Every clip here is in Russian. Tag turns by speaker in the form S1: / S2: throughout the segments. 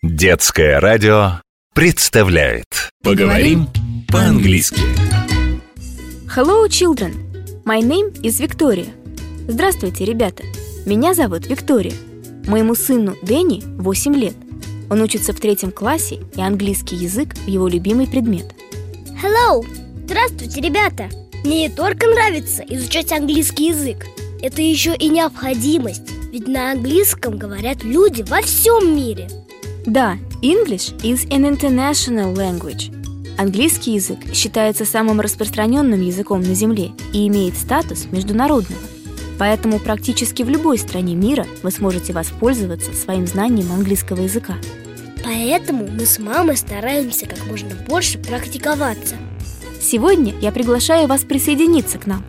S1: Детское радио представляет Поговорим по-английски
S2: Hello, children! My name is Victoria. Здравствуйте, ребята! Меня зовут Виктория. Моему сыну Дэнни 8 лет. Он учится в третьем классе, и английский язык – его любимый предмет.
S3: Hello! Здравствуйте, ребята! Мне не только нравится изучать английский язык, это еще и необходимость, ведь на английском говорят люди во всем мире.
S2: Да, English is an international language. Английский язык считается самым распространенным языком на Земле и имеет статус международного. Поэтому практически в любой стране мира вы сможете воспользоваться своим знанием английского языка.
S3: Поэтому мы с мамой стараемся как можно больше практиковаться.
S2: Сегодня я приглашаю вас присоединиться к нам.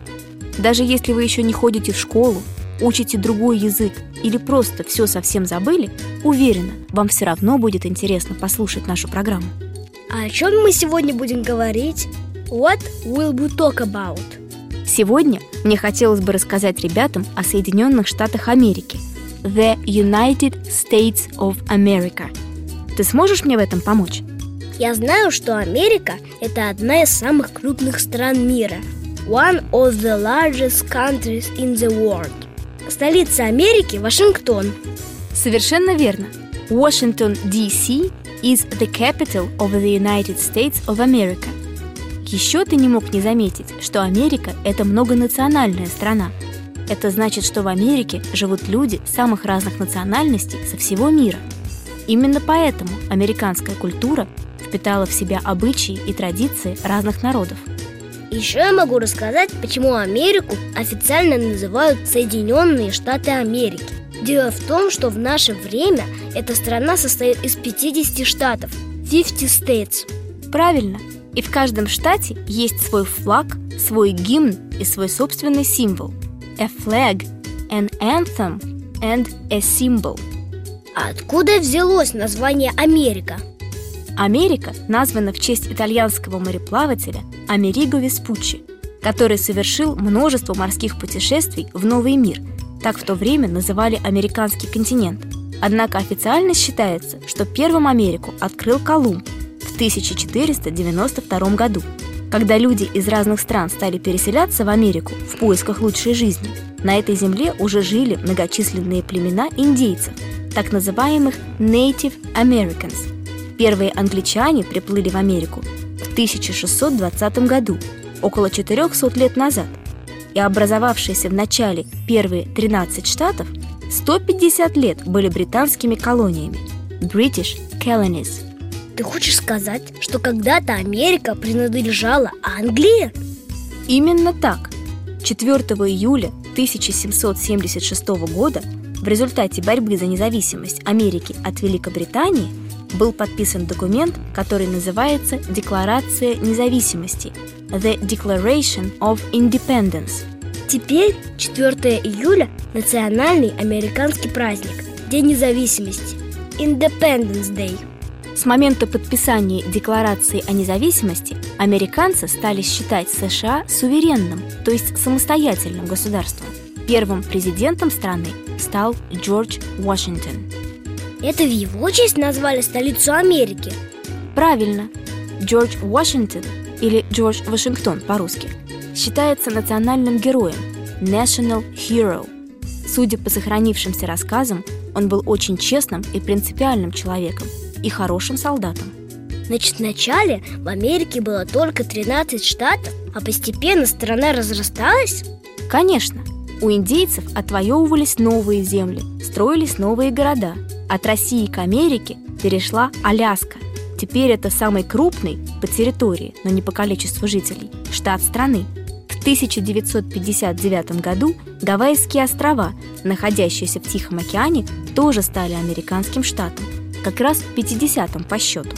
S2: Даже если вы еще не ходите в школу, учите другой язык или просто все совсем забыли, уверена, вам все равно будет интересно послушать нашу программу.
S3: А о чем мы сегодня будем говорить? What will we talk about?
S2: Сегодня мне хотелось бы рассказать ребятам о Соединенных Штатах Америки The United States of America. Ты сможешь мне в этом помочь?
S3: Я знаю, что Америка – это одна из самых крупных стран мира. One of the largest countries in the world. Столица Америки – Вашингтон.
S2: Совершенно верно. Washington, D.C. is the capital of the United States of America. Еще ты не мог не заметить, что Америка – это многонациональная страна. Это значит, что в Америке живут люди самых разных национальностей со всего мира. Именно поэтому американская культура впитала в себя обычаи и традиции разных народов.
S3: Еще я могу рассказать, почему Америку официально называют Соединенные Штаты Америки. Дело в том, что в наше время эта страна состоит из 50 штатов 50 states
S2: Правильно. И в каждом штате есть свой флаг, свой гимн и свой собственный символ. A flag, an anthem and a symbol.
S3: А откуда взялось название Америка?
S2: Америка названа в честь итальянского мореплавателя Америго Веспуччи, который совершил множество морских путешествий в Новый мир. Так в то время называли американский континент. Однако официально считается, что первым Америку открыл Колумб в 1492 году. Когда люди из разных стран стали переселяться в Америку в поисках лучшей жизни, на этой земле уже жили многочисленные племена индейцев, так называемых Native Americans. Первые англичане приплыли в Америку в 1620 году, около 400 лет назад, и образовавшиеся в начале первые 13 штатов 150 лет были британскими колониями – British Colonies.
S3: Ты хочешь сказать, что когда-то Америка принадлежала Англии?
S2: Именно так. 4 июля 1776 года в результате борьбы за независимость Америки от Великобритании был подписан документ, который называется Декларация независимости The Declaration of Independence.
S3: Теперь 4 июля – национальный американский праздник – День независимости – Independence Day.
S2: С момента подписания Декларации о независимости американцы стали считать США суверенным, то есть самостоятельным государством. Первым президентом страны стал Джордж Вашингтон.
S3: Это в его честь назвали столицу Америки?
S2: Правильно. Джордж Вашингтон, или Джордж Вашингтон по-русски, считается национальным героем – National Hero. Судя по сохранившимся рассказам, он был очень честным и принципиальным человеком и хорошим солдатом.
S3: Значит, вначале в Америке было только 13 штатов, а постепенно страна разрасталась?
S2: Конечно, у индейцев отвоевывались новые земли, строились новые города. От России к Америке перешла Аляска. Теперь это самый крупный по территории, но не по количеству жителей, штат страны. В 1959 году Гавайские острова, находящиеся в Тихом океане, тоже стали американским штатом, как раз 50-м по счету.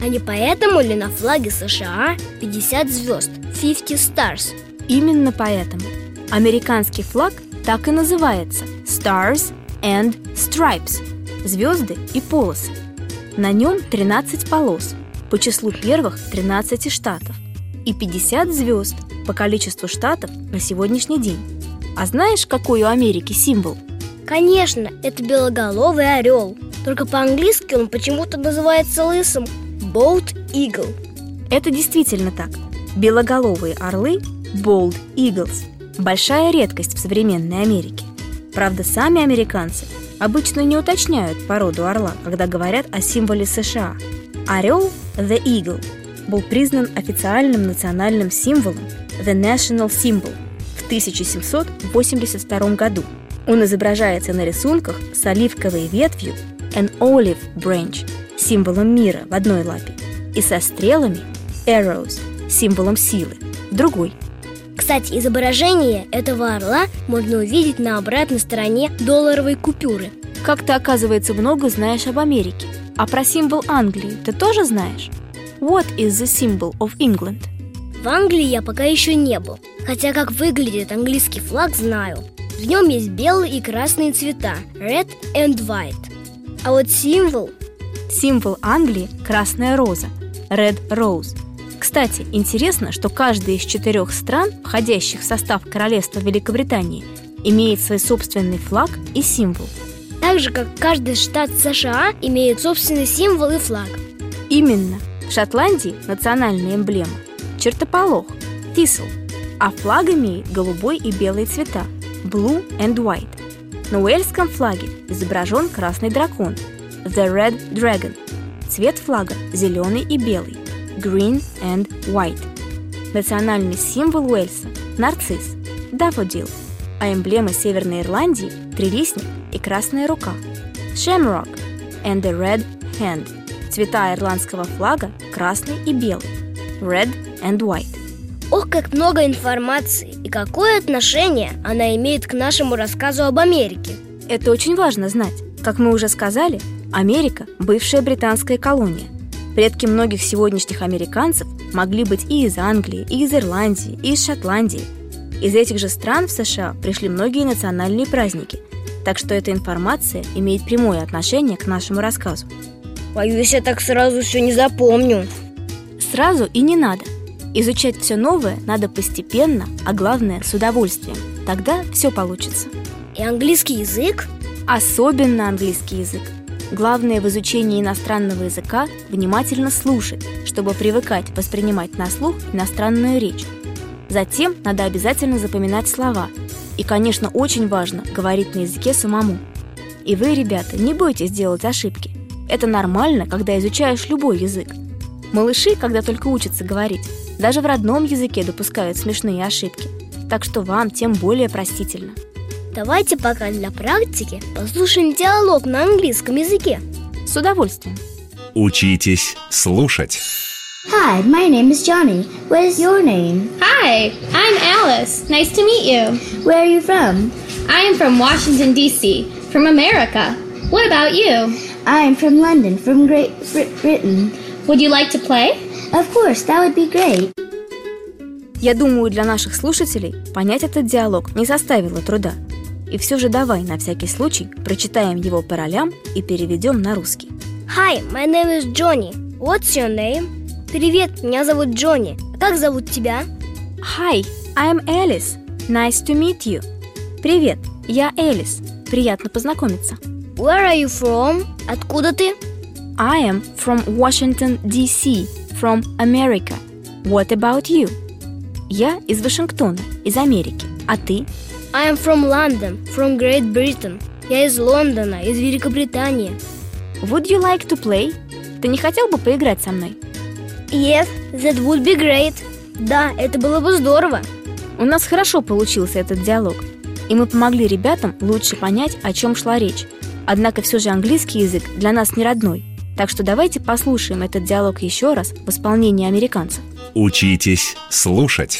S3: А не поэтому ли на флаге США 50 звезд, 50 stars?
S2: Именно поэтому. Американский флаг так и называется Stars and Stripes – звезды и полосы. На нем 13 полос по числу первых 13 штатов и 50 звезд по количеству штатов на сегодняшний день. А знаешь, какой у Америки символ?
S3: Конечно, это белоголовый орел. Только по-английски он почему-то называется лысым Bold Eagle
S2: Это действительно так Белоголовые орлы Bold Eagles – большая редкость в современной Америке Правда, сами американцы обычно не уточняют породу орла, когда говорят о символе США. Орел The Eagle был признан официальным национальным символом The National Symbol в 1782 году. Он изображается на рисунках с оливковой ветвью An Olive Branch, символом мира в одной лапе, и со стрелами Arrows, символом силы, в другой –
S3: кстати, изображение этого орла можно увидеть на обратной стороне долларовой купюры.
S2: Как ты, оказывается, много знаешь об Америке. А про символ Англии ты тоже знаешь? What is the symbol of England?
S3: В Англии я пока еще не был, хотя как выглядит английский флаг знаю. В нем есть белые и красные цвета Red and White. А вот символ...
S2: Символ Англии – красная роза Red Rose – кстати, интересно, что каждая из четырех стран, входящих в состав Королевства Великобритании, имеет свой собственный флаг и символ.
S3: Так же, как каждый штат США имеет собственный символ и флаг.
S2: Именно. В Шотландии национальная эмблема – чертополох, тисл, а флаг имеет голубой и белый цвета – blue and white. На уэльском флаге изображен красный дракон – the red dragon. Цвет флага – зеленый и белый – green and white. Национальный символ Уэльса – нарцисс, дафодил, а эмблема Северной Ирландии – трилистник и красная рука – shamrock and the red hand. Цвета ирландского флага – красный и белый – red and white.
S3: Ох, как много информации и какое отношение она имеет к нашему рассказу об Америке.
S2: Это очень важно знать. Как мы уже сказали, Америка – бывшая британская колония – Предки многих сегодняшних американцев могли быть и из Англии, и из Ирландии, и из Шотландии. Из этих же стран в США пришли многие национальные праздники, так что эта информация имеет прямое отношение к нашему рассказу.
S3: Боюсь, я так сразу все не запомню.
S2: Сразу и не надо. Изучать все новое надо постепенно, а главное с удовольствием. Тогда все получится.
S3: И английский язык?
S2: Особенно английский язык – Главное в изучении иностранного языка – внимательно слушать, чтобы привыкать воспринимать на слух иностранную речь. Затем надо обязательно запоминать слова. И, конечно, очень важно говорить на языке самому. И вы, ребята, не бойтесь делать ошибки. Это нормально, когда изучаешь любой язык. Малыши, когда только учатся говорить, даже в родном языке допускают смешные ошибки. Так что вам тем более простительно –
S3: Давайте пока для практики послушаем диалог на английском языке.
S2: С удовольствием.
S1: Учитесь слушать.
S4: Hi, my name is Johnny. What is your name?
S5: Hi, I'm Alice. Nice to meet you.
S4: Where are you from?
S5: I am from Washington, D.C., from America. What about you?
S4: I am from London, from Great Britain.
S5: Would you like to play?
S4: Of course, that would be great.
S2: Я думаю, для наших слушателей понять этот диалог не составило труда. И все же давай на всякий случай прочитаем его по ролям и переведем на русский.
S3: Hi, my name is Johnny. What's your name? Привет, меня зовут Джонни. А как зовут тебя?
S2: Hi, I'm Alice. Nice to meet you. Привет, я Элис. Приятно познакомиться.
S3: Where are you from? Откуда ты?
S2: I am from Washington, D.C., from America. What about you? Я из Вашингтона, из Америки. А ты?
S3: I am from London, from Great Britain. Я из Лондона, из Великобритании.
S2: Would you like to play? Ты не хотел бы поиграть со мной?
S3: Yes, that would be great. Да, это было бы здорово.
S2: У нас хорошо получился этот диалог, и мы помогли ребятам лучше понять, о чем шла речь. Однако все же английский язык для нас не родной, так что давайте послушаем этот диалог еще раз в исполнении американцев.
S1: Учитесь слушать.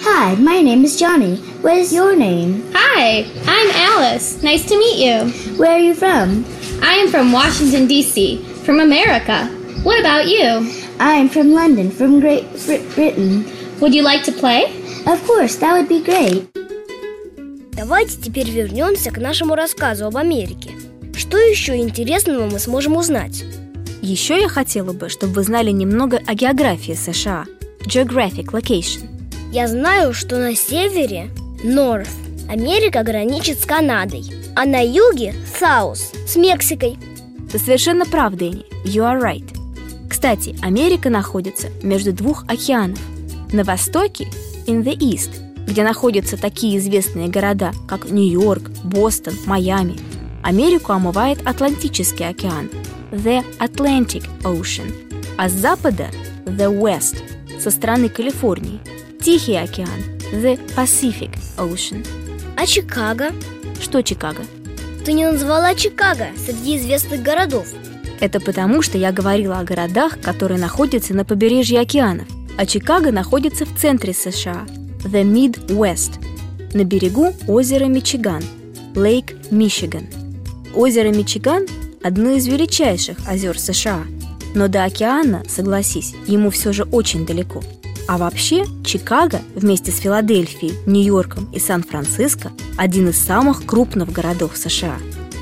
S4: Hi, my name is Johnny. What is your name?
S5: Hi, I'm Alice. Nice to meet you.
S4: Where are you from?
S5: I am from Washington, D.C., from America. What about you?
S4: I am from London, from Great Britain.
S5: Would you like to play?
S4: Of course, that would be great.
S3: Давайте теперь вернемся к нашему рассказу об Америке. Что еще интересного мы сможем узнать?
S2: Еще я хотела бы, чтобы вы знали немного о географии США. Geographic location.
S3: Я знаю, что на севере North Америка граничит с Канадой, а на юге South с Мексикой.
S2: Ты совершенно прав, Дэнни. You are right. Кстати, Америка находится между двух океанов. На востоке – in the east, где находятся такие известные города, как Нью-Йорк, Бостон, Майами. Америку омывает Атлантический океан – the Atlantic Ocean, а с запада – the west, со стороны Калифорнии – Тихий океан – the Pacific Ocean.
S3: А Чикаго?
S2: Что Чикаго?
S3: Ты не назвала Чикаго среди известных городов.
S2: Это потому, что я говорила о городах, которые находятся на побережье океанов, а Чикаго находится в центре США, the Midwest, на берегу озера Мичиган, Лейк Мичиган. Озеро Мичиган – одно из величайших озер США, но до океана, согласись, ему все же очень далеко. А вообще, Чикаго вместе с Филадельфией, Нью-Йорком и Сан-Франциско – один из самых крупных городов США.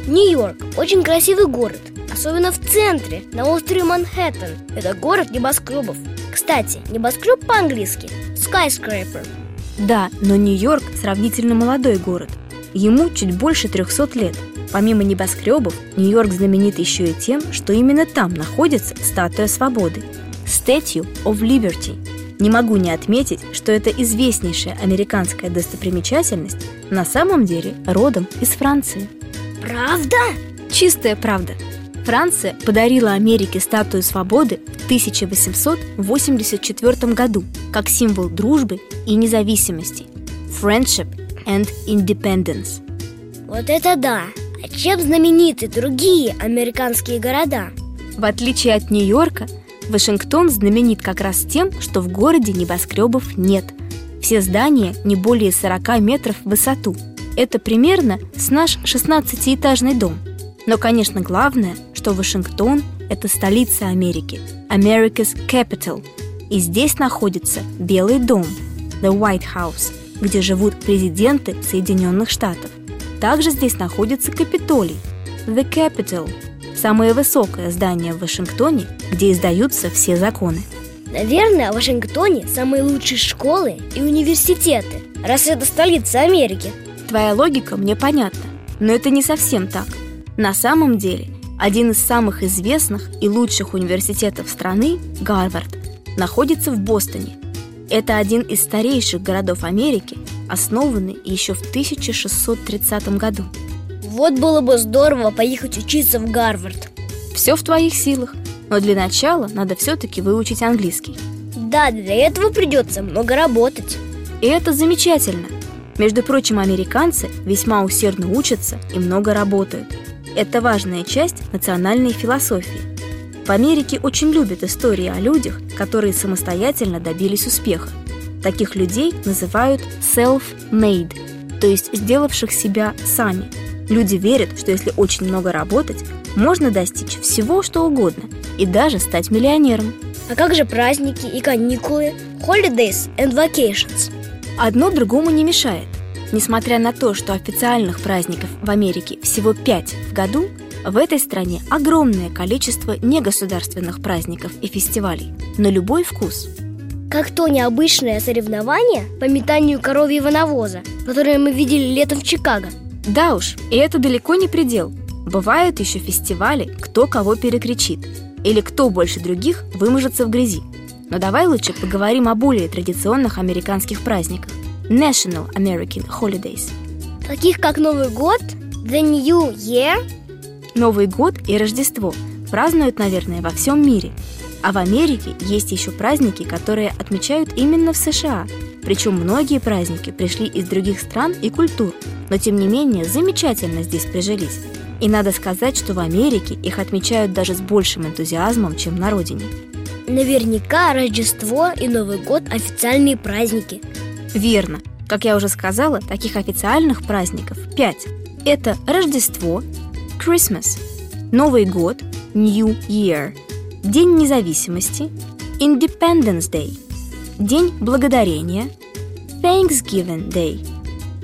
S3: Нью-Йорк – очень красивый город, особенно в центре, на острове Манхэттен. Это город небоскребов. Кстати, небоскреб по-английски – skyscraper.
S2: Да, но Нью-Йорк сравнительно молодой город. Ему чуть больше 300 лет. Помимо небоскребов, Нью-Йорк знаменит еще и тем, что именно там находится статуя свободы – Statue of Liberty. Не могу не отметить, что это известнейшая американская достопримечательность на самом деле родом из Франции.
S3: Правда?
S2: Чистая правда. Франция подарила Америке статую свободы в 1884 году как символ дружбы и независимости. Friendship and Independence.
S3: Вот это да! А чем знамениты другие американские города?
S2: В отличие от Нью-Йорка, Вашингтон знаменит как раз тем, что в городе небоскребов нет. Все здания не более 40 метров в высоту. Это примерно с наш 16-этажный дом. Но, конечно, главное, что Вашингтон – это столица Америки, America's Capital. И здесь находится Белый дом, The White House, где живут президенты Соединенных Штатов. Также здесь находится Капитолий, The Capitol, самое высокое здание в Вашингтоне, где издаются все законы.
S3: Наверное, в Вашингтоне самые лучшие школы и университеты, раз это столица Америки.
S2: Твоя логика мне понятна, но это не совсем так. На самом деле, один из самых известных и лучших университетов страны, Гарвард, находится в Бостоне. Это один из старейших городов Америки, основанный еще в 1630 году.
S3: Вот было бы здорово поехать учиться в Гарвард.
S2: Все в твоих силах, но для начала надо все-таки выучить английский.
S3: Да, для этого придется много работать.
S2: И это замечательно. Между прочим, американцы весьма усердно учатся и много работают. Это важная часть национальной философии. В Америке очень любят истории о людях, которые самостоятельно добились успеха. Таких людей называют self-made, то есть сделавших себя сами. Люди верят, что если очень много работать, можно достичь всего, что угодно, и даже стать миллионером.
S3: А как же праздники и каникулы? Holidays and vacations.
S2: Одно другому не мешает. Несмотря на то, что официальных праздников в Америке всего пять в году, в этой стране огромное количество негосударственных праздников и фестивалей на любой вкус.
S3: Как то необычное соревнование по метанию коровьего навоза, которое мы видели летом в Чикаго.
S2: Да уж, и это далеко не предел. Бывают еще фестивали «Кто кого перекричит» или «Кто больше других вымажется в грязи». Но давай лучше поговорим о более традиционных американских праздниках – National American Holidays.
S3: Таких как Новый год, The New Year.
S2: Новый год и Рождество празднуют, наверное, во всем мире. А в Америке есть еще праздники, которые отмечают именно в США. Причем многие праздники пришли из других стран и культур, но тем не менее замечательно здесь прижились. И надо сказать, что в Америке их отмечают даже с большим энтузиазмом, чем на родине.
S3: Наверняка Рождество и Новый год – официальные праздники.
S2: Верно. Как я уже сказала, таких официальных праздников пять. Это Рождество, Christmas, Новый год, New Year, День независимости, Independence Day, День благодарения, Thanksgiving Day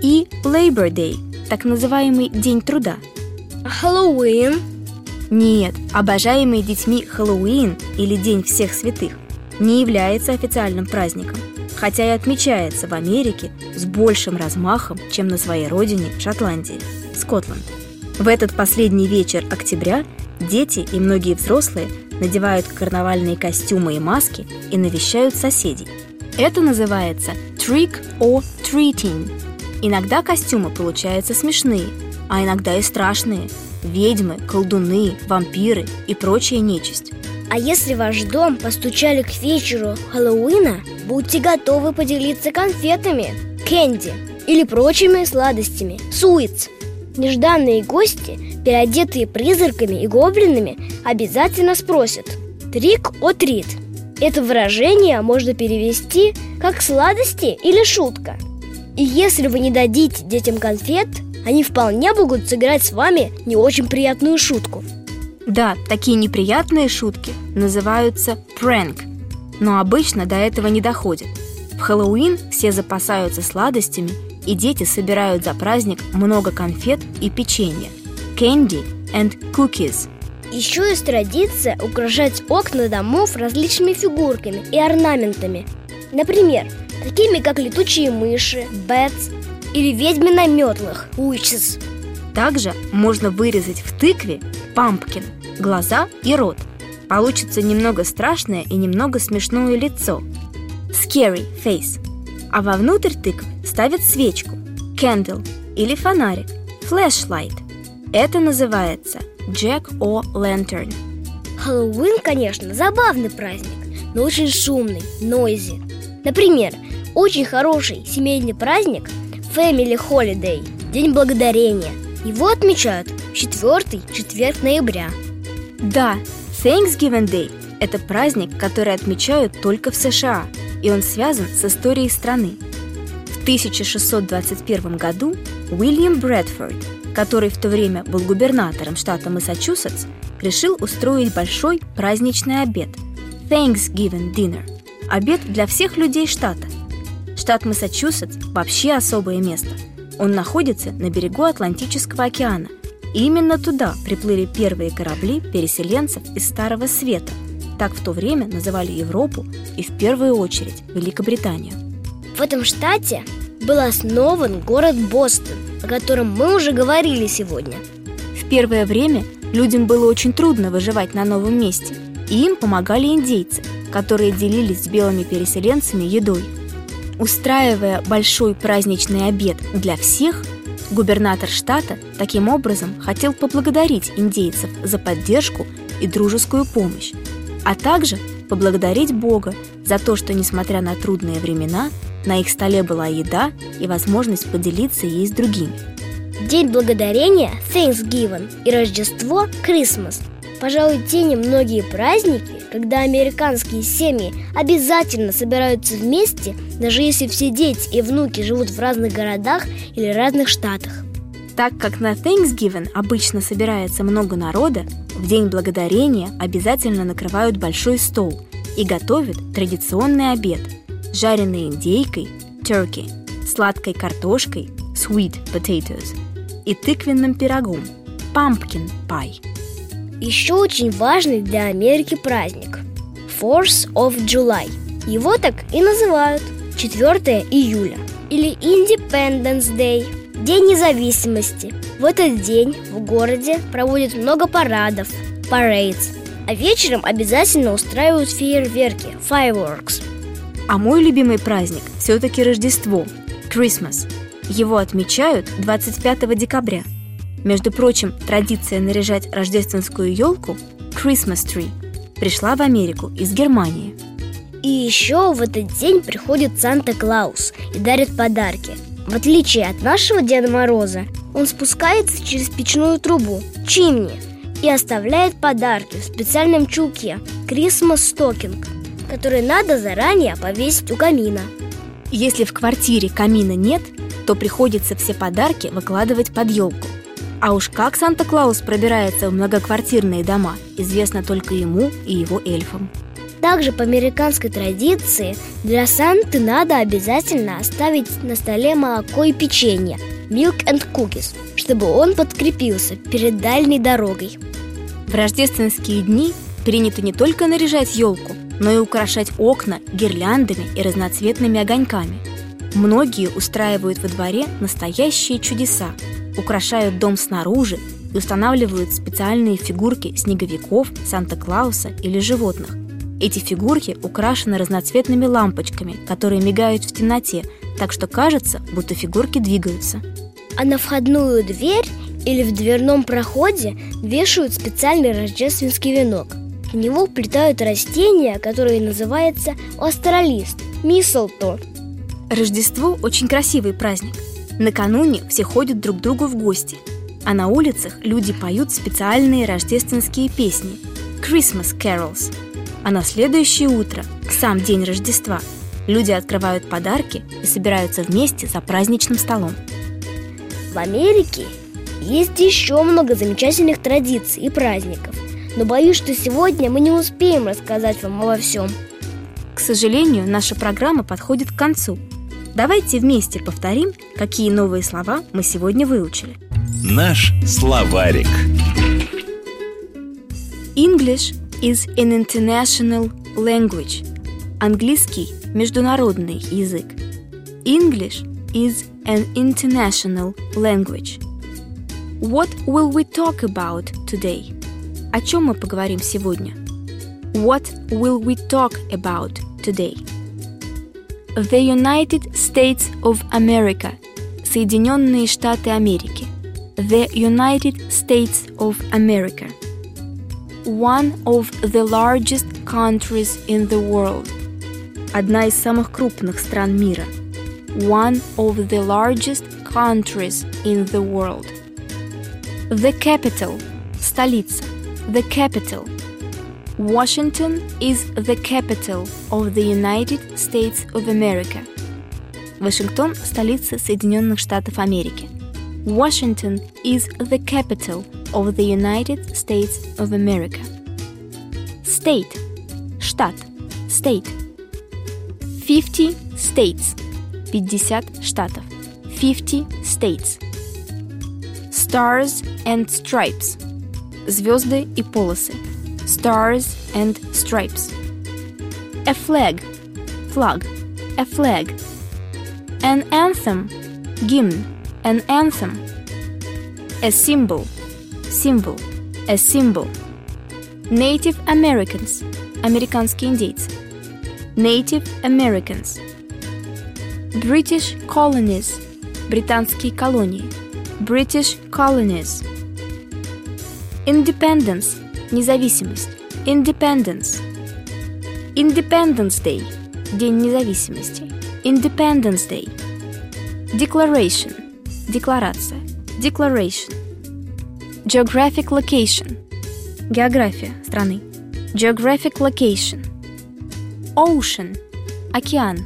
S2: и Labor Day, так называемый День труда.
S3: Хэллоуин?
S2: Нет, обожаемый детьми Хэллоуин или День всех святых не является официальным праздником, хотя и отмечается в Америке с большим размахом, чем на своей родине Шотландии, Скотланд. В этот последний вечер октября Дети и многие взрослые надевают карнавальные костюмы и маски и навещают соседей. Это называется trick or treating. Иногда костюмы получаются смешные, а иногда и страшные. Ведьмы, колдуны, вампиры и прочая нечисть.
S3: А если ваш дом постучали к вечеру Хэллоуина, будьте готовы поделиться конфетами, кэнди или прочими сладостями, суиц. Нежданные гости, переодетые призраками и гоблинами, обязательно спросят «Трик о трит». Это выражение можно перевести как «сладости» или «шутка». И если вы не дадите детям конфет, они вполне могут сыграть с вами не очень приятную шутку.
S2: Да, такие неприятные шутки называются prank, но обычно до этого не доходит. В Хэллоуин все запасаются сладостями, и дети собирают за праздник много конфет и печенья candy and cookies.
S3: Еще есть традиция украшать окна домов различными фигурками и орнаментами. Например, такими как летучие мыши, bats или ведьмы на метлах, witches.
S2: Также можно вырезать в тыкве pumpkin, глаза и рот. Получится немного страшное и немного смешное лицо. Scary face. А вовнутрь тыквы ставят свечку, candle или фонарик, flashlight. Это называется Jack o' Lantern.
S3: Хэллоуин, конечно, забавный праздник, но очень шумный, нойзи. Например, очень хороший семейный праздник Family Holiday – День Благодарения. Его отмечают в четвертый четверг ноября.
S2: Да, Thanksgiving Day – это праздник, который отмечают только в США, и он связан с историей страны. В 1621 году Уильям Брэдфорд, который в то время был губернатором штата Массачусетс, решил устроить большой праздничный обед – Thanksgiving Dinner – обед для всех людей штата. Штат Массачусетс – вообще особое место. Он находится на берегу Атлантического океана, и именно туда приплыли первые корабли переселенцев из Старого Света. Так в то время называли Европу и в первую очередь Великобританию.
S3: В этом штате был основан город Бостон, о котором мы уже говорили сегодня.
S2: В первое время людям было очень трудно выживать на новом месте, и им помогали индейцы, которые делились с белыми переселенцами едой. Устраивая большой праздничный обед для всех, губернатор штата таким образом хотел поблагодарить индейцев за поддержку и дружескую помощь, а также поблагодарить Бога за то, что, несмотря на трудные времена, на их столе была еда и возможность поделиться ей с другими.
S3: День Благодарения – Thanksgiving и Рождество – Christmas. Пожалуй, те немногие праздники, когда американские семьи обязательно собираются вместе, даже если все дети и внуки живут в разных городах или разных штатах.
S2: Так как на Thanksgiving обычно собирается много народа, в День Благодарения обязательно накрывают большой стол и готовят традиционный обед – жареной индейкой turkey, сладкой картошкой sweet potatoes и тыквенным пирогом pumpkin pie.
S3: Еще очень важный для Америки праздник – 4th of July. Его так и называют 4 июля или Independence Day – День независимости. В этот день в городе проводят много парадов, parades, а вечером обязательно устраивают фейерверки, fireworks –
S2: а мой любимый праздник все-таки Рождество – Christmas. Его отмечают 25 декабря. Между прочим, традиция наряжать рождественскую елку – Christmas tree – пришла в Америку из Германии.
S3: И еще в этот день приходит Санта-Клаус и дарит подарки. В отличие от нашего Деда Мороза, он спускается через печную трубу – чимни и оставляет подарки в специальном чулке – Christmas Stocking – которые надо заранее повесить у камина.
S2: Если в квартире камина нет, то приходится все подарки выкладывать под елку. А уж как Санта-Клаус пробирается в многоквартирные дома, известно только ему и его эльфам.
S3: Также по американской традиции для Санты надо обязательно оставить на столе молоко и печенье Milk and Cookies, чтобы он подкрепился перед дальней дорогой.
S2: В рождественские дни принято не только наряжать елку, но и украшать окна гирляндами и разноцветными огоньками. Многие устраивают во дворе настоящие чудеса, украшают дом снаружи и устанавливают специальные фигурки снеговиков, Санта-Клауса или животных. Эти фигурки украшены разноцветными лампочками, которые мигают в темноте, так что кажется, будто фигурки двигаются.
S3: А на входную дверь или в дверном проходе вешают специальный рождественский венок. В него вплетают растение, которое называется астролист – мисселто.
S2: Рождество – очень красивый праздник. Накануне все ходят друг к другу в гости, а на улицах люди поют специальные рождественские песни – Christmas carols. А на следующее утро, в сам день Рождества, люди открывают подарки и собираются вместе за праздничным столом.
S3: В Америке есть еще много замечательных традиций и праздников, но боюсь, что сегодня мы не успеем рассказать вам обо всем.
S2: К сожалению, наша программа подходит к концу. Давайте вместе повторим, какие новые слова мы сегодня выучили.
S1: Наш словарик.
S2: English is an international language. Английский – международный язык. English is an international language. What will we talk about today? О чем мы поговорим сегодня? What will we talk about today? The United States of America. Соединенные Штаты Америки. The United States of America. One of the largest countries in the world. Одна из самых крупных стран мира. One of the largest countries in the world. The capital. Столица. The capital. Washington is the capital of the United States of America. Вашингтон – столица Соединенных Штатов Америки. Washington is the capital of the United States of America. State – штат. State. 50 states – 50 штатов. 50 states. Stars and stripes – звезды и полосы. Stars and stripes. A flag – флаг. A flag. An anthem – гимн. An anthem. A symbol – symbol. A symbol. Native Americans – американские индейцы. Native Americans. British colonies – британские колонии. British colonies. Independence – независимость. Independence. Independence Day – День независимости. Independence Day. Declaration – декларация. Declaration. Geographic location – география страны. Geographic location. Ocean – океан.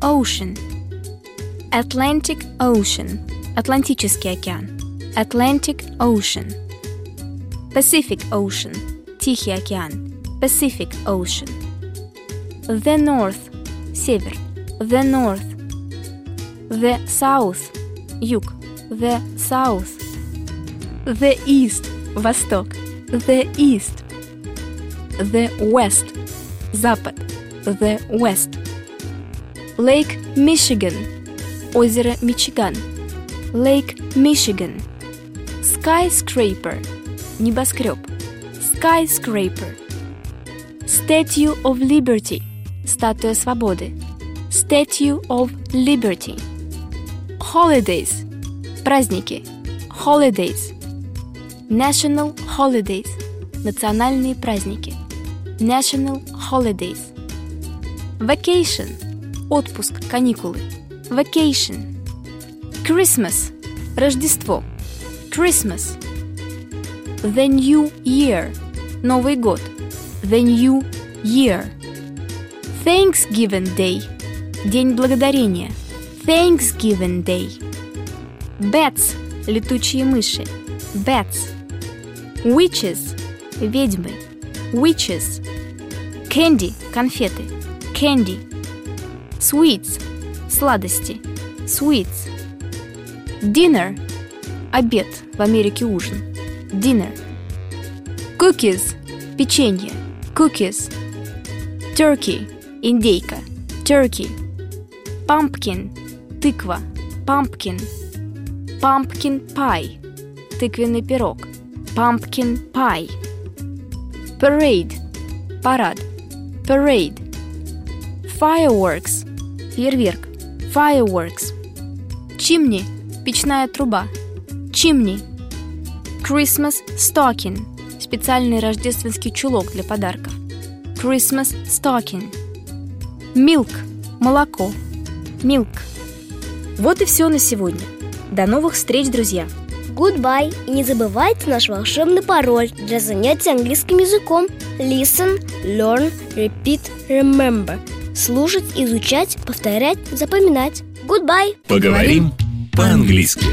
S2: Ocean. Atlantic Ocean – Атлантический океан. Atlantic Ocean. Pacific Ocean – Тихий океан. Pacific Ocean. The North – север. The North. The South – юг. The South. The East – восток. The East. The West – запад. The West. Lake Michigan – озеро Мичиган. Lake Michigan. Skyscraper – небоскреб. Skyscraper. Statue of Liberty – статуя свободы. Statue of Liberty. Holidays – – праздники. Holidays. National Holidays – национальные праздники. National Holidays. Vacation – отпуск, каникулы. Vacation. Christmas – Рождество. Christmas. The New Year – Новый год. The New Year. Thanksgiving Day – День благодарения. Thanksgiving Day. Bats – летучие мыши. Bats. Witches – ведьмы. Witches. Candy – конфеты. Candy. Sweets – сладости. Sweets. Dinner – обед, в Америке ужин. Dinner. Cookies – печенье. Cookies. Turkey – индейка. Turkey. Pumpkin – тыква. Pumpkin. Pumpkin pie – тыквенный пирог. pumpkin pie. Parade – парад. Parade. Fireworks – фейерверк. Fireworks. Chimney – печная труба. Chimney. Christmas stocking – специальный рождественский чулок для подарков. Christmas stocking. Milk – молоко. Milk. Вот и все на сегодня. До новых встреч, друзья!
S3: Goodbye! И не забывайте наш волшебный пароль для занятий английским языком. Listen, learn, repeat, remember. Слушать, изучать, повторять, запоминать. Goodbye!
S1: Поговорим по-английски.